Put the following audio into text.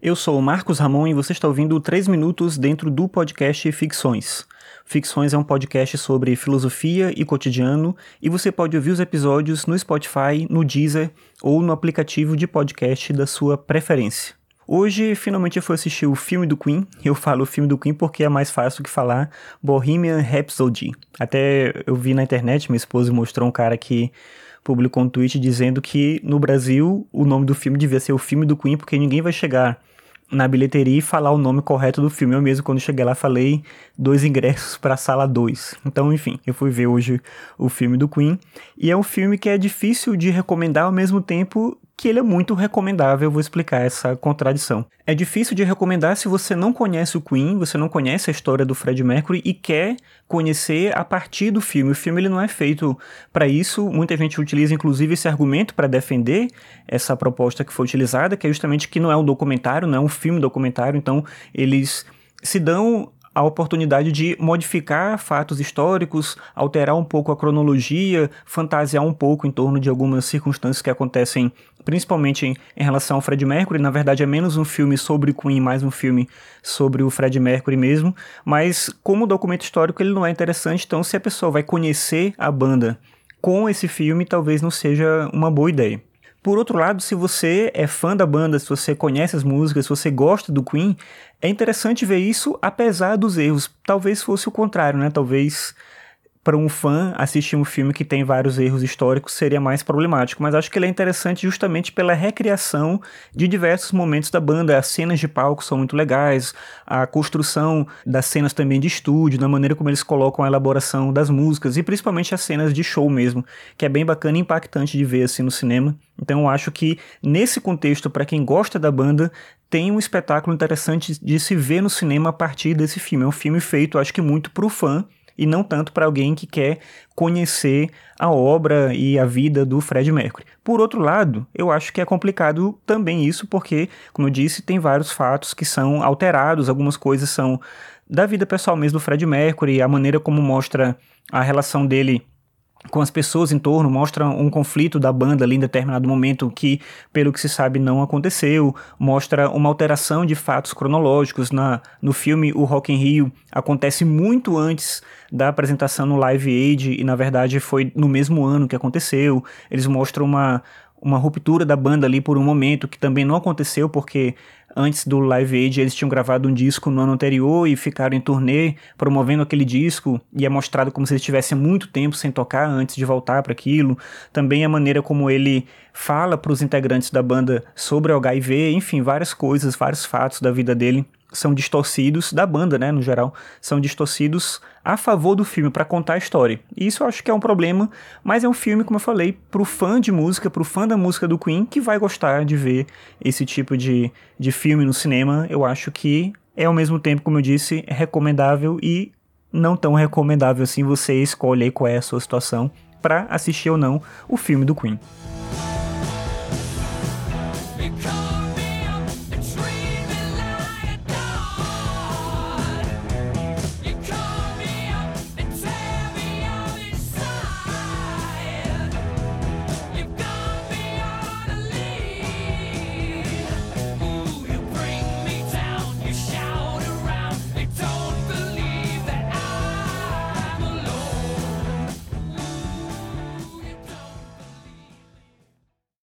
Eu sou o Marcos Ramon e você está ouvindo 3 minutos dentro do podcast Ficções. Ficções é um podcast sobre filosofia e cotidiano e você pode ouvir os episódios no Spotify, no Deezer ou no aplicativo de podcast da sua preferência. Hoje, finalmente, eu fui assistir o filme do Queen. Eu falo o filme do Queen porque é mais fácil que falar Bohemian Rhapsody. Até eu vi na internet, minha esposa mostrou um cara que publicou um tweet dizendo que no Brasil o nome do filme devia ser o filme do Queen porque ninguém vai chegar na bilheteria e falar o nome correto do filme. Eu mesmo, quando cheguei lá, falei dois ingressos para a sala 2. Então, enfim, eu fui ver hoje o filme do Queen. E é um filme que é difícil de recomendar ao mesmo tempo que ele é muito recomendável, eu vou explicar essa contradição. É difícil de recomendar se você não conhece o Queen, você não conhece a história do Fred Mercury e quer conhecer a partir do filme. O filme ele não é feito para isso, muita gente utiliza inclusive esse argumento para defender essa proposta que foi utilizada, que é justamente que não é um documentário, não é um filme documentário, então eles se dão a oportunidade de modificar fatos históricos, alterar um pouco a cronologia, fantasiar um pouco em torno de algumas circunstâncias que acontecem principalmente em, em, relação ao Fred Mercury. Na verdade, é menos um filme sobre Queen, mais um filme sobre o Fred Mercury mesmo. Mas, como documento histórico, ele não é interessante. Então, se a pessoa vai conhecer a banda com esse filme, talvez não seja uma boa ideia. Por outro lado, se você é fã da banda, se você conhece as músicas, se você gosta do Queen, é interessante ver isso apesar dos erros. Talvez fosse o contrário, né? Talvez para um fã assistir um filme que tem vários erros históricos seria mais problemático, mas acho que ele é interessante justamente pela recriação de diversos momentos da banda. As cenas de palco são muito legais, a construção das cenas também de estúdio, da maneira como eles colocam a elaboração das músicas e principalmente as cenas de show mesmo, que é bem bacana e impactante de ver assim no cinema. Então acho que nesse contexto, para quem gosta da banda, tem um espetáculo interessante de se ver no cinema a partir desse filme. É um filme feito, acho que muito para o fã e não tanto para alguém que quer conhecer a obra e a vida do Fred Mercury. Por outro lado, eu acho que é complicado também isso, porque, como eu disse, tem vários fatos que são alterados, algumas coisas são da vida pessoal mesmo do Fred Mercury, a maneira como mostra a relação dele com as pessoas em torno, mostra um conflito da banda ali em determinado momento que, pelo que se sabe, não aconteceu, mostra uma alteração de fatos cronológicos. Na, no filme O Rock in Rio acontece muito antes da apresentação no Live Aid e, na verdade, foi no mesmo ano que aconteceu. Eles mostram uma, uma ruptura da banda ali por um momento que também não aconteceu porque antes do Live Aid eles tinham gravado um disco no ano anterior e ficaram em turnê promovendo aquele disco e é mostrado como se eles tivessem muito tempo sem tocar antes de voltar para aquilo. Também a maneira como ele fala para os integrantes da banda sobre o HIV, enfim, várias coisas, vários fatos da vida dele são distorcidos da banda, né, no geral, são distorcidos a favor do filme para contar a história. E isso eu acho que é um problema, mas é um filme, como eu falei, pro fã de música, pro fã da música do Queen que vai gostar de ver esse tipo de, de filme no cinema. Eu acho que é ao mesmo tempo, como eu disse, recomendável e não tão recomendável assim. Você escolhe aí qual é a sua situação para assistir ou não o filme do Queen.